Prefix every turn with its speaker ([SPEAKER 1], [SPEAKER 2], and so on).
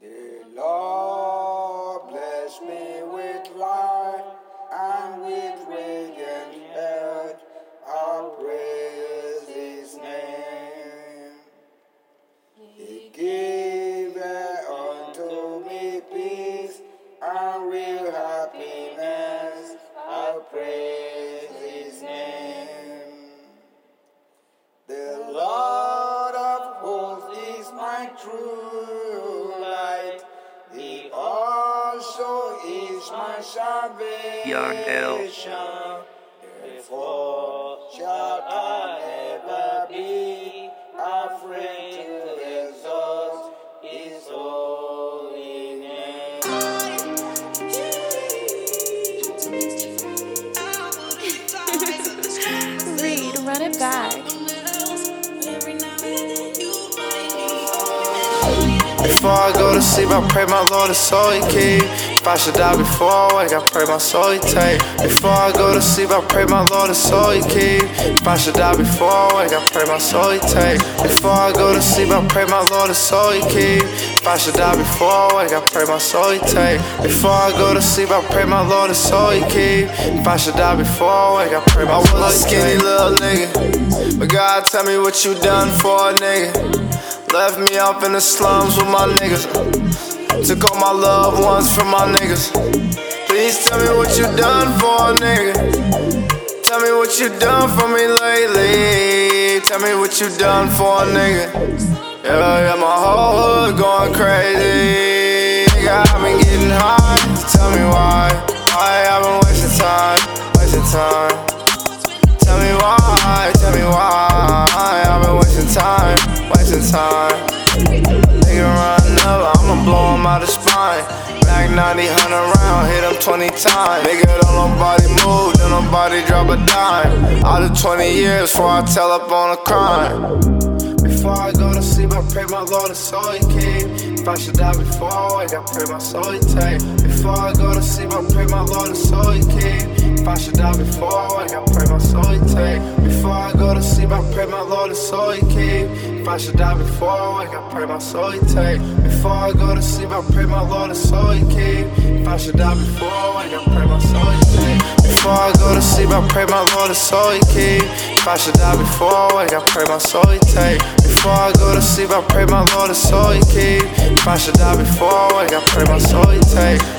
[SPEAKER 1] The Lord bless me with life and with radiant health. I'll praise His name. He giveth unto me peace and real happiness. I'll praise His name. The Lord of hosts is my light. He also is my salvation. Therefore shall I never be afraid to exalt His holy name.
[SPEAKER 2] Read, run it back.
[SPEAKER 3] Before I go to sleep, I pray my Lord is so he keep. If I should die before I wake, I pray my soul he take. Before I go to sleep, I pray my Lord is so he keep. If I should die before I wake, I pray my soul he take. Before I go to sleep, I pray my Lord is so he keep. If I should die before I wake, I pray my soul he take. Before I go to sleep, I pray my Lord is so he keep. If I should die before I wake, I pray my soul he take. I was a skinny little nigga, but God tell me what you done for a nigga. Left me off in the slums with my niggas. Took all my loved ones from my niggas. Please tell me what you done for a nigga. Tell me what you done for me lately. Tell me what you done for a nigga. Yeah, yeah, my whole hood going crazy. Nigga, I've been getting high. Tell me why. Why I've been wasting time, wasting time. Tell me why, tell me why I've been wasting time, wasting time out the spine Back 90, 100 round, hit him 20 times Nigga, don't nobody move, don't nobody drop a dime Out of 20 years before I tell up on a crime before I go to sleep, I pray my Lord is so he keep. If I should die before I wake, I pray my soul he take. Before I go to sleep, I pray my Lord is so he keep. If I should die before I wake, I pray my soul he take. Before I go to sleep, I pray my Lord is so he keep. I should die before I wake, I pray my soul he take. Before I go to sleep, I pray my Lord is so he keep. If I should die before I wake, I pray my soul he take. Before I go to sleep, I pray my Lord is so he keep. If I should die before I wake, I pray my soul he take. Before I go to sleep, I pray my Lord is so he keep. If I should die before I wake, I pray my soul he take.